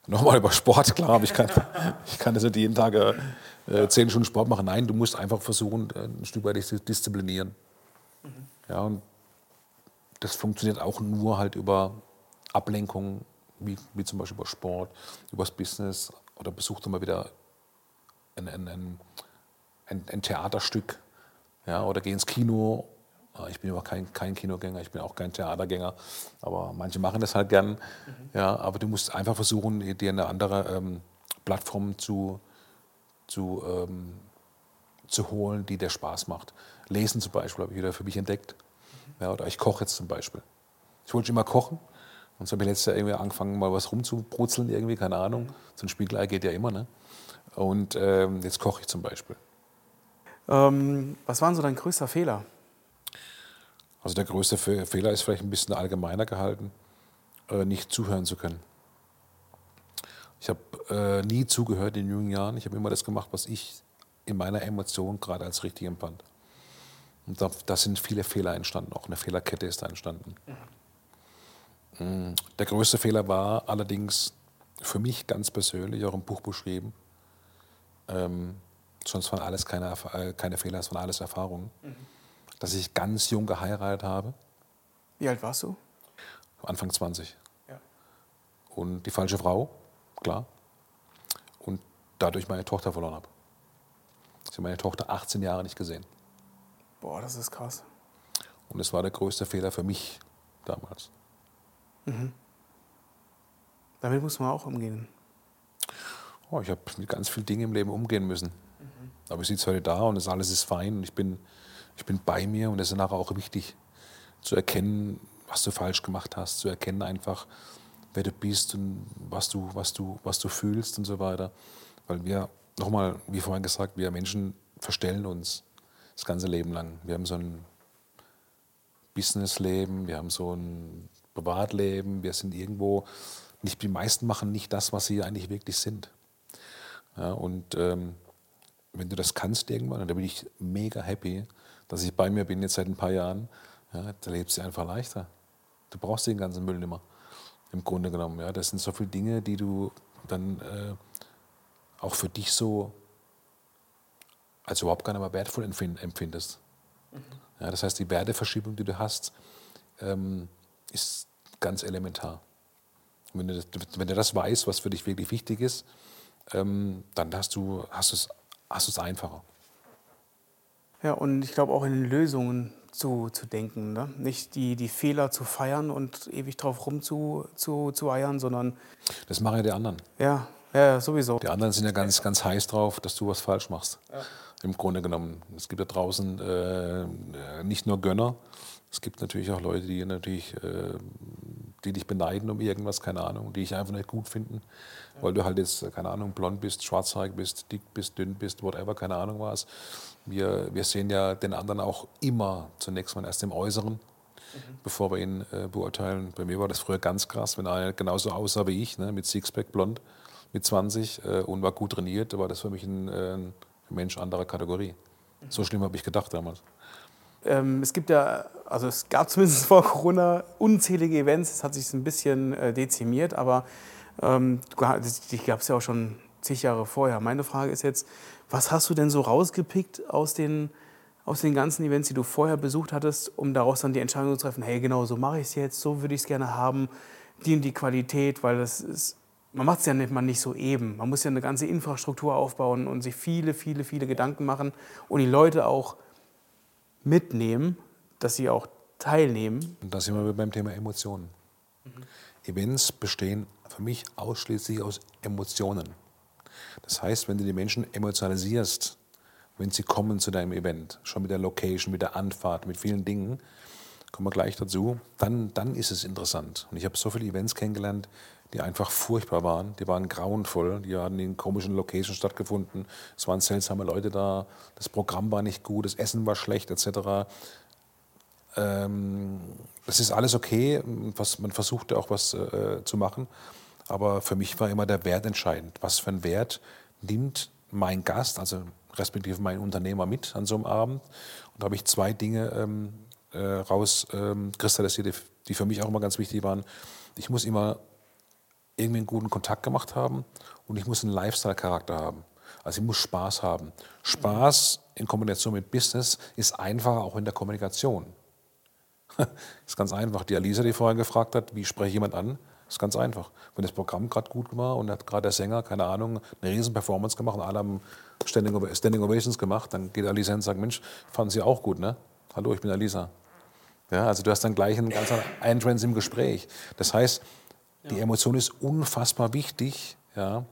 Nochmal über Sport, klar, aber ich kann, ich kann das nicht jeden Tag äh, zehn Stunden Sport machen. Nein, du musst einfach versuchen, äh, ein Stück weit dich zu disziplinieren. Ja, und das funktioniert auch nur halt über Ablenkung, wie, wie zum Beispiel über Sport, über das Business oder besucht mal wieder ein, ein, ein, ein, Theaterstück ja, oder geh ins Kino äh, ich bin aber kein, kein Kinogänger, ich bin auch kein Theatergänger, aber manche machen das halt gern. Mhm. Ja, aber du musst einfach versuchen, dir eine andere ähm, Plattform zu, zu, ähm, zu holen, die dir Spaß macht. Lesen zum Beispiel habe ich wieder für mich entdeckt. Ja, oder ich koche jetzt zum Beispiel. Ich wollte immer kochen. Und so habe ich letztes Jahr irgendwie angefangen, mal was rumzubrutzeln, irgendwie, keine Ahnung. So ein Spiegelei geht ja immer, ne? Und ähm, jetzt koche ich zum Beispiel. Ähm, was war so dein größter Fehler? Also der größte Fehler ist vielleicht ein bisschen allgemeiner gehalten, äh, nicht zuhören zu können. Ich habe äh, nie zugehört in jungen Jahren. Ich habe immer das gemacht, was ich in meiner Emotion gerade als richtig empfand. Und da, da, sind viele Fehler entstanden, auch eine Fehlerkette ist da entstanden. Mhm. Der größte Fehler war allerdings für mich ganz persönlich, auch im Buch beschrieben, ähm, sonst waren alles keine, äh, keine Fehler, es waren alles Erfahrungen. Mhm dass ich ganz jung geheiratet habe. Wie alt warst du? Anfang 20. Ja. Und die falsche Frau, klar. Und dadurch meine Tochter verloren habe. Ich habe meine Tochter 18 Jahre nicht gesehen. Boah, das ist krass. Und das war der größte Fehler für mich damals. Mhm. Damit muss man auch umgehen. Oh, ich habe mit ganz vielen Dingen im Leben umgehen müssen. Mhm. Aber ich sitze heute da und das alles ist fein und ich bin, ich bin bei mir und das ist nachher auch wichtig zu erkennen, was du falsch gemacht hast, zu erkennen einfach, wer du bist und was du, was du, was du fühlst und so weiter. Weil wir, nochmal, wie vorhin gesagt, wir Menschen verstellen uns das ganze Leben lang. Wir haben so ein Businessleben, wir haben so ein Privatleben, wir sind irgendwo, nicht, die meisten machen nicht das, was sie eigentlich wirklich sind. Ja, und ähm, wenn du das kannst irgendwann, und da bin ich mega happy, dass ich bei mir bin jetzt seit ein paar Jahren, ja, da lebst du einfach leichter. Du brauchst den ganzen Müll nicht mehr, im Grunde genommen. Ja. Das sind so viele Dinge, die du dann äh, auch für dich so als überhaupt gar nicht mehr wertvoll empfindest. Mhm. Ja, das heißt, die Werteverschiebung, die du hast, ähm, ist ganz elementar. Wenn du, das, wenn du das weißt, was für dich wirklich wichtig ist, ähm, dann hast du hast es, hast es einfacher. Ja, und ich glaube auch in den Lösungen zu, zu denken. Ne? Nicht die, die Fehler zu feiern und ewig drauf rum zu, zu, zu eiern, sondern. Das machen ja die anderen. Ja, ja, sowieso. Die anderen sind ja ganz, ganz heiß drauf, dass du was falsch machst. Ja. Im Grunde genommen. Es gibt da draußen äh, nicht nur Gönner, es gibt natürlich auch Leute, die natürlich, äh, die dich beneiden um irgendwas, keine Ahnung, die ich einfach nicht gut finden, weil du halt jetzt, keine Ahnung, blond bist, schwarzhaarig bist, dick bist, dünn bist, whatever, keine Ahnung was. Wir, wir sehen ja den anderen auch immer zunächst mal erst im Äußeren, mhm. bevor wir ihn äh, beurteilen. Bei mir war das früher ganz krass, wenn einer genauso aussah wie ich, ne, mit Sixpack, blond, mit 20 äh, und war gut trainiert, war das für mich ein, äh, ein Mensch anderer Kategorie. So schlimm habe ich gedacht damals. Ähm, es gibt ja, also es gab zumindest vor Corona unzählige Events, es hat sich ein bisschen äh, dezimiert, aber ähm, die gab es ja auch schon zig Jahre vorher. Meine Frage ist jetzt, was hast du denn so rausgepickt aus den, aus den ganzen Events, die du vorher besucht hattest, um daraus dann die Entscheidung zu treffen, hey, genau so mache ich es jetzt, so würde ich es gerne haben, die und die Qualität, weil das ist, man macht es ja nicht, man nicht so eben. Man muss ja eine ganze Infrastruktur aufbauen und sich viele, viele, viele Gedanken machen und die Leute auch mitnehmen, dass sie auch teilnehmen. Und da sind wir beim Thema Emotionen. Mhm. Events bestehen für mich ausschließlich aus Emotionen. Das heißt, wenn du die Menschen emotionalisierst, wenn sie kommen zu deinem Event, schon mit der Location, mit der Anfahrt, mit vielen Dingen, kommen wir gleich dazu, dann, dann ist es interessant. Und ich habe so viele Events kennengelernt, die einfach furchtbar waren. Die waren grauenvoll. Die hatten in komischen Locations stattgefunden. Es waren seltsame Leute da. Das Programm war nicht gut. Das Essen war schlecht, etc. Ähm, das ist alles okay. Was, man versuchte auch was äh, zu machen. Aber für mich war immer der Wert entscheidend. Was für einen Wert nimmt mein Gast, also respektive mein Unternehmer mit an so einem Abend? Und da habe ich zwei Dinge ähm, äh, rauskristallisiert, ähm, die für mich auch immer ganz wichtig waren. Ich muss immer irgendwie einen guten Kontakt gemacht haben und ich muss einen Lifestyle-Charakter haben. Also ich muss Spaß haben. Spaß in Kombination mit Business ist einfacher auch in der Kommunikation. ist ganz einfach. Die Alisa, die vorhin gefragt hat, wie spreche ich jemand an, ist ganz einfach. Wenn das Programm gerade gut war und hat gerade der Sänger, keine Ahnung, eine riesen Performance gemacht und alle haben Standing, Standing Ovations gemacht, dann geht Alisa hin und sagt, Mensch, fanden Sie auch gut, ne? Hallo, ich bin Alisa. Ja, also du hast dann gleich einen ganz Entrance im Gespräch. Das heißt, die Emotion ist unfassbar wichtig, ja,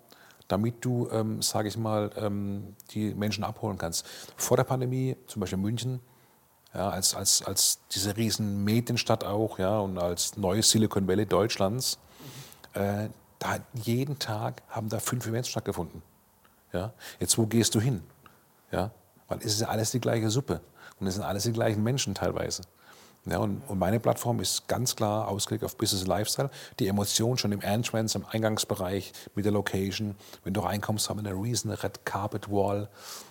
damit du, ähm, sage ich mal, ähm, die Menschen abholen kannst. Vor der Pandemie, zum Beispiel München, ja, als, als, als diese riesen Medienstadt auch ja, und als neues Silicon Valley Deutschlands, äh, da jeden Tag haben da fünf Events stattgefunden. Ja. Jetzt, wo gehst du hin? Ja, weil es ist ja alles die gleiche Suppe und es sind alles die gleichen Menschen teilweise. Ja, und, und, meine Plattform ist ganz klar ausgelegt auf Business Lifestyle. Die Emotion schon im Entrance, im Eingangsbereich, mit der Location. Wenn du reinkommst, haben wir eine riesen Red Carpet Wall,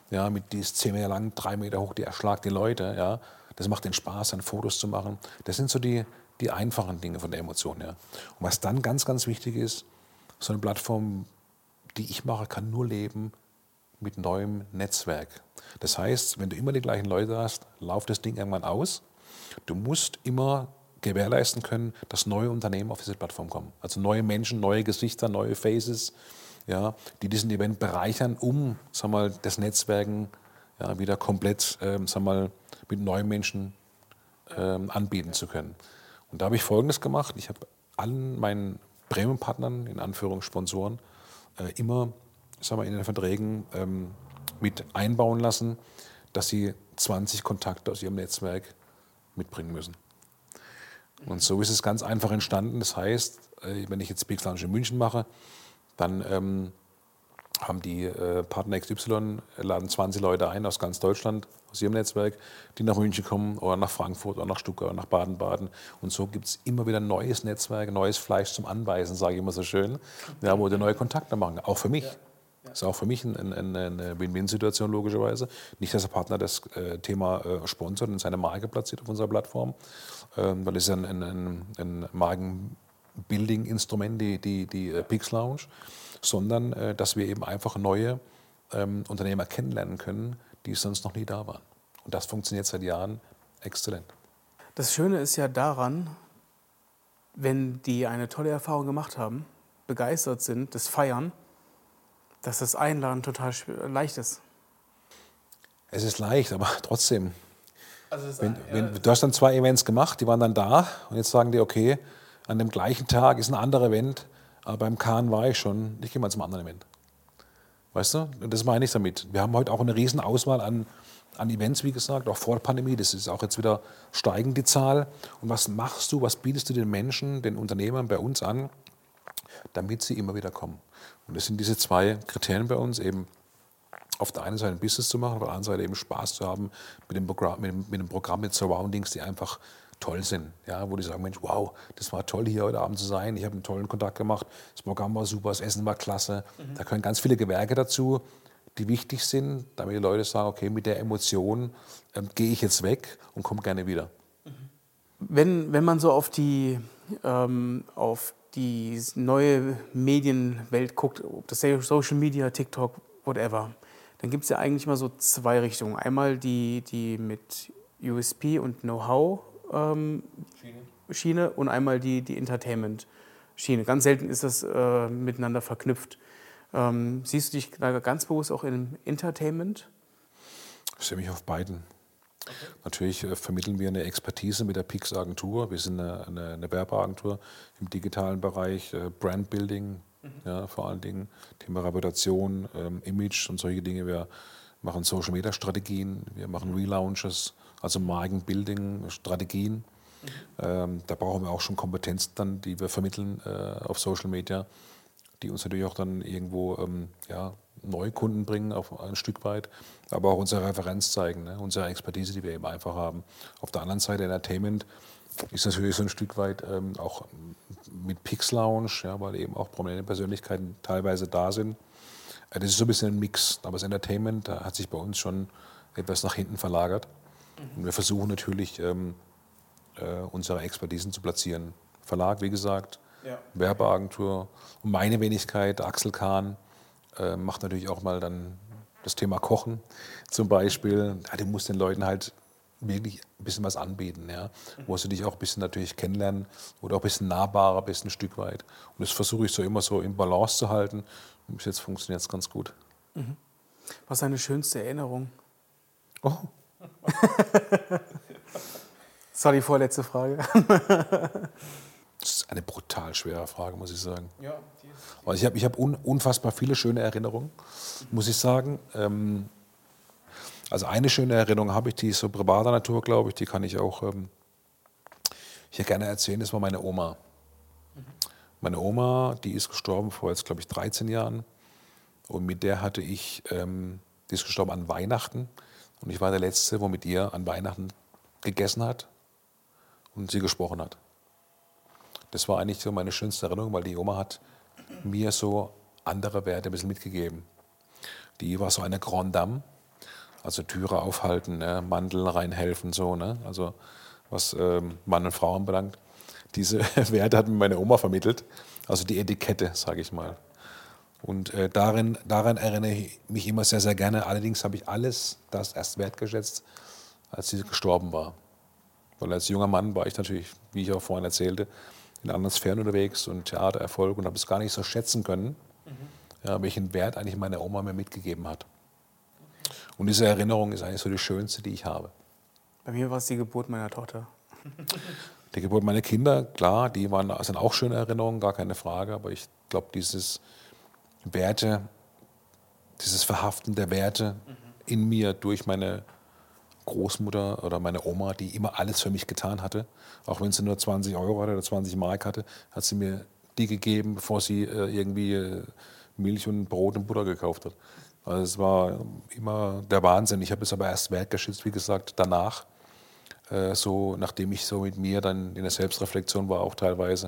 ja, mit die ist 10 Meter lang, 3 Meter hoch, die erschlagt die Leute. Ja. Das macht den Spaß, dann Fotos zu machen. Das sind so die, die einfachen Dinge von der Emotion. Ja. Und was dann ganz, ganz wichtig ist, so eine Plattform, die ich mache, kann nur leben mit neuem Netzwerk. Das heißt, wenn du immer die gleichen Leute hast, lauft das Ding irgendwann aus Du musst immer gewährleisten können, dass neue Unternehmen auf diese Plattform kommen. Also neue Menschen, neue Gesichter, neue Faces, ja, die diesen Event bereichern, um sag mal, das Netzwerken ja, wieder komplett ähm, sag mal, mit neuen Menschen ähm, anbieten zu können. Und da habe ich Folgendes gemacht. Ich habe allen meinen Premium-Partnern, in Anführung Sponsoren, äh, immer sagen wir, in den Verträgen ähm, mit einbauen lassen, dass sie 20 Kontakte aus ihrem Netzwerk mitbringen müssen. Und so ist es ganz einfach entstanden. Das heißt, äh, wenn ich jetzt Big Lounge in München mache, dann ähm, haben die äh, Partner XY, laden 20 Leute ein aus ganz Deutschland, aus ihrem Netzwerk, die nach München kommen oder nach Frankfurt oder nach Stuttgart oder nach Baden-Baden. Und so gibt es immer wieder ein neues Netzwerk, neues Fleisch zum Anbeißen, sage ich immer so schön, ja, wo die neue Kontakte machen, auch für mich. Das ist auch für mich ein, ein, eine Win-Win-Situation logischerweise. Nicht, dass der Partner das äh, Thema äh, sponsert und seine Marke platziert auf unserer Plattform, ähm, weil es ist ein, ein, ein Markenbuilding-Instrument, die, die, die äh, Pix Lounge, sondern äh, dass wir eben einfach neue ähm, Unternehmer kennenlernen können, die sonst noch nie da waren. Und das funktioniert seit Jahren exzellent. Das Schöne ist ja daran, wenn die eine tolle Erfahrung gemacht haben, begeistert sind, das feiern, dass das Einladen total leicht ist. Es ist leicht, aber trotzdem. Also wenn, wenn, du hast dann zwei Events gemacht, die waren dann da und jetzt sagen die, okay, an dem gleichen Tag ist ein anderer Event, aber beim Kahn war ich schon, ich gehe mal zum anderen Event. Weißt du? Und das meine ich damit. Wir haben heute auch eine riesen Auswahl an, an Events, wie gesagt, auch vor der Pandemie. Das ist auch jetzt wieder steigend, die Zahl. Und was machst du, was bietest du den Menschen, den Unternehmern bei uns an, damit sie immer wieder kommen? Und das sind diese zwei Kriterien bei uns, eben auf der einen Seite ein Business zu machen, auf der anderen Seite eben Spaß zu haben mit dem Programm, mit dem, mit dem Programm mit Surroundings, die einfach toll sind. Ja, wo die sagen, Mensch, wow, das war toll, hier heute Abend zu sein. Ich habe einen tollen Kontakt gemacht. Das Programm war super, das Essen war klasse. Mhm. Da können ganz viele Gewerke dazu, die wichtig sind, damit die Leute sagen, okay, mit der Emotion ähm, gehe ich jetzt weg und komme gerne wieder. Wenn, wenn man so auf die, ähm, auf die neue Medienwelt guckt, ob das Social Media, TikTok, whatever, dann gibt es ja eigentlich mal so zwei Richtungen. Einmal die, die mit USP und Know-how ähm, Schiene. Schiene. und einmal die, die Entertainment-Schiene. Ganz selten ist das äh, miteinander verknüpft. Ähm, siehst du dich da ganz bewusst auch im Entertainment? Ich sehe mich auf beiden. Okay. Natürlich äh, vermitteln wir eine Expertise mit der Pix Agentur. Wir sind eine, eine, eine Werbeagentur im digitalen Bereich, äh, Brandbuilding, mhm. ja, vor allen Dingen Thema Reputation, ähm, Image und solche Dinge. Wir machen Social Media Strategien, wir machen Relaunches, also Markenbuilding Strategien. Mhm. Ähm, da brauchen wir auch schon Kompetenzen dann, die wir vermitteln äh, auf Social Media, die uns natürlich auch dann irgendwo ähm, ja, Neukunden bringen, auf ein Stück weit, aber auch unsere Referenz zeigen, ne? unsere Expertise, die wir eben einfach haben. Auf der anderen Seite Entertainment ist natürlich so ein Stück weit ähm, auch mit Pix Lounge, ja, weil eben auch prominente Persönlichkeiten teilweise da sind. Äh, das ist so ein bisschen ein Mix, aber das Entertainment da hat sich bei uns schon etwas nach hinten verlagert. Mhm. Und wir versuchen natürlich, ähm, äh, unsere Expertisen zu platzieren. Verlag, wie gesagt, ja. Werbeagentur und meine Wenigkeit, Axel Kahn, äh, macht natürlich auch mal dann das Thema Kochen zum Beispiel. Ja, du musst den Leuten halt wirklich ein bisschen was anbieten. Ja. Mhm. Musst du dich auch ein bisschen natürlich kennenlernen oder auch ein bisschen nahbarer bist ein Stück weit. Und das versuche ich so immer so im Balance zu halten. Und bis jetzt funktioniert es ganz gut. Mhm. Was ist deine schönste Erinnerung? Oh. das war die vorletzte Frage. das ist eine brutal schwere Frage, muss ich sagen. Ja, also ich habe ich hab un, unfassbar viele schöne Erinnerungen, muss ich sagen. Ähm, also eine schöne Erinnerung habe ich, die ist so privater Natur, glaube ich, die kann ich auch ähm, hier gerne erzählen. Das war meine Oma. Mhm. Meine Oma, die ist gestorben vor jetzt, glaube ich, 13 Jahren. Und mit der hatte ich, ähm, die ist gestorben an Weihnachten. Und ich war der Letzte, wo mit ihr an Weihnachten gegessen hat und sie gesprochen hat. Das war eigentlich so meine schönste Erinnerung, weil die Oma hat mir so andere Werte ein bisschen mitgegeben. Die war so eine Grand Dame, also Türe aufhalten, ne, Mandeln reinhelfen, so, ne? also was ähm, Mann und Frau anbelangt. Diese Werte hat mir meine Oma vermittelt, also die Etikette, sage ich mal. Und äh, darin, daran erinnere ich mich immer sehr, sehr gerne. Allerdings habe ich alles das erst wertgeschätzt, als sie gestorben war. Weil als junger Mann war ich natürlich, wie ich auch vorhin erzählte, in anderen Sphären unterwegs und Theatererfolg und habe es gar nicht so schätzen können, mhm. ja, welchen Wert eigentlich meine Oma mir mitgegeben hat. Und diese Erinnerung ist eigentlich so die schönste, die ich habe. Bei mir war es die Geburt meiner Tochter. Die Geburt meiner Kinder, klar, die waren, sind auch schöne Erinnerungen, gar keine Frage, aber ich glaube, dieses Werte, dieses Verhaften der Werte in mir durch meine Großmutter oder meine Oma, die immer alles für mich getan hatte, auch wenn sie nur 20 Euro hatte oder 20 Mark hatte, hat sie mir die gegeben, bevor sie äh, irgendwie äh, Milch und Brot und Butter gekauft hat. Also es war immer der Wahnsinn. Ich habe es aber erst wertgeschätzt, wie gesagt, danach, äh, so nachdem ich so mit mir dann in der Selbstreflexion war, auch teilweise.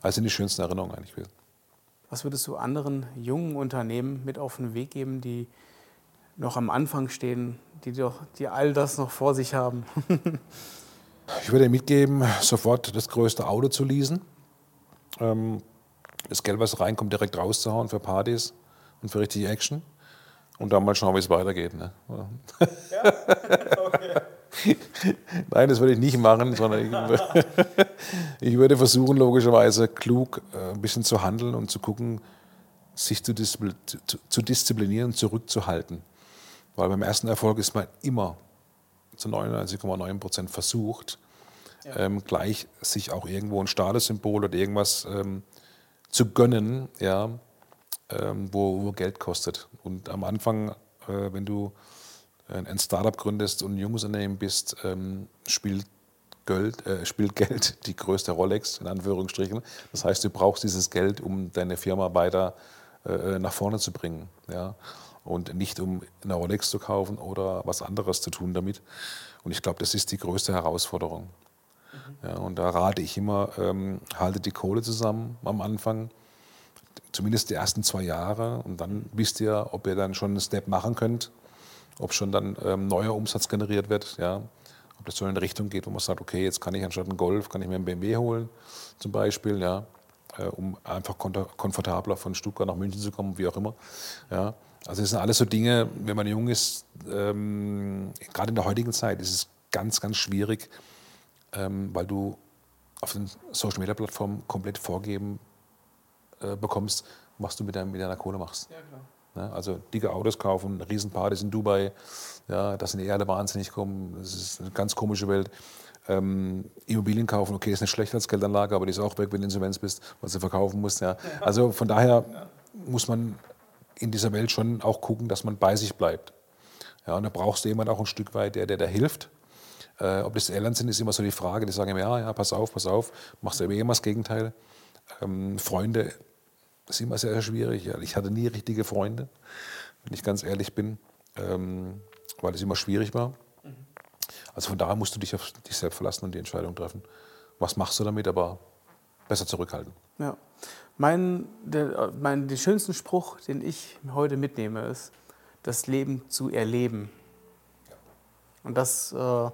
Also sind die schönsten Erinnerungen eigentlich gewesen. Was würdest du anderen jungen Unternehmen mit auf den Weg geben, die noch am Anfang stehen, die, doch, die all das noch vor sich haben? ich würde mitgeben, sofort das größte Auto zu leasen. Ähm, das Geld, was reinkommt, direkt rauszuhauen für Partys und für richtige Action. Und dann mal schauen, wie es weitergeht. Ne? Ja? Okay. Nein, das würde ich nicht machen, sondern ich, ich würde versuchen, logischerweise klug äh, ein bisschen zu handeln und zu gucken, sich zu disziplinieren, zurückzuhalten. Weil beim ersten Erfolg ist man immer zu 99,9 Prozent versucht, ja. ähm, gleich sich auch irgendwo ein Statussymbol oder irgendwas ähm, zu gönnen, ja, ähm, wo, wo, Geld kostet. Und am Anfang, äh, wenn du ein Startup gründest und ein junges Unternehmen bist, ähm, spielt Geld, äh, spielt Geld die größte Rolex, in Anführungsstrichen. Das heißt, du brauchst dieses Geld, um deine Firma weiter äh, nach vorne zu bringen. Ja? Und nicht um eine Rolex zu kaufen oder was anderes zu tun damit. Und ich glaube, das ist die größte Herausforderung. Mhm. Ja, und da rate ich immer, ähm, haltet die Kohle zusammen am Anfang, zumindest die ersten zwei Jahre. Und dann wisst ihr, ob ihr dann schon einen Step machen könnt ob schon dann ähm, neuer Umsatz generiert wird, ja, ob das so in eine Richtung geht, wo man sagt, okay, jetzt kann ich anstatt einen Golf, kann ich mir einen BMW holen, zum Beispiel, ja, äh, um einfach komfortabler von Stuttgart nach München zu kommen, wie auch immer, ja. Also das sind alles so Dinge, wenn man jung ist, ähm, gerade in der heutigen Zeit ist es ganz, ganz schwierig, ähm, weil du auf den Social-Media-Plattformen komplett vorgeben äh, bekommst, was du mit, deinem, mit deiner Kohle machst. Ja, klar. Ne? Also dicke Autos kaufen, Riesenpartys in Dubai, ja, das sind eh alle wahnsinnig kommen. Das ist eine ganz komische Welt. Ähm, Immobilien kaufen, okay, ist nicht schlecht als Geldanlage, aber die ist auch weg, wenn du Insolvenz bist, was du verkaufen musst. Ja. Also von daher muss man in dieser Welt schon auch gucken, dass man bei sich bleibt. Ja, und da brauchst du jemand auch ein Stück weit, der, der da hilft. Äh, ob das Eltern sind, ist immer so die Frage. Die sagen immer, ja, ja, pass auf, pass auf, machst du immer das Gegenteil. Ähm, Freunde das ist immer sehr, sehr schwierig. Ich hatte nie richtige Freunde, wenn ich ganz ehrlich bin, ähm, weil es immer schwierig war. Also von daher musst du dich auf dich selbst verlassen und die Entscheidung treffen. Was machst du damit, aber besser zurückhalten. Ja. Mein, der, mein, den schönsten Spruch, den ich heute mitnehme, ist, das Leben zu erleben. Und das äh,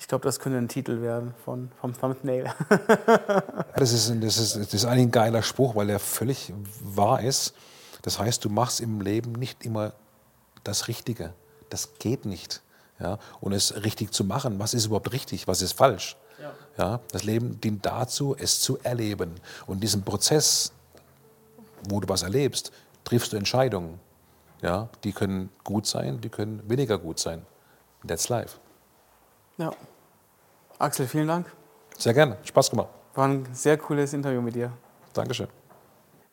ich glaube, das könnte ein Titel werden von, vom Thumbnail. das, ist, das, ist, das ist eigentlich ein geiler Spruch, weil er völlig wahr ist. Das heißt, du machst im Leben nicht immer das Richtige. Das geht nicht. Ja? Und es richtig zu machen, was ist überhaupt richtig, was ist falsch. Ja. ja. Das Leben dient dazu, es zu erleben. Und diesen Prozess, wo du was erlebst, triffst du Entscheidungen. Ja? Die können gut sein, die können weniger gut sein. That's life. Ja. Axel, vielen Dank. Sehr gerne. Spaß gemacht. War ein sehr cooles Interview mit dir. Dankeschön.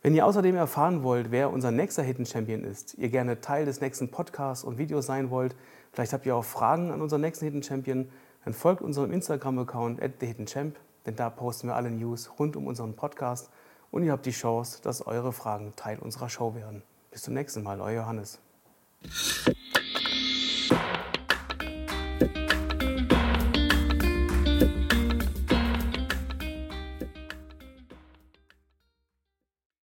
Wenn ihr außerdem erfahren wollt, wer unser nächster Hidden Champion ist, ihr gerne Teil des nächsten Podcasts und Videos sein wollt, vielleicht habt ihr auch Fragen an unseren nächsten Hidden Champion, dann folgt unserem Instagram-Account at thehiddenchamp, denn da posten wir alle News rund um unseren Podcast und ihr habt die Chance, dass eure Fragen Teil unserer Show werden. Bis zum nächsten Mal, euer Johannes.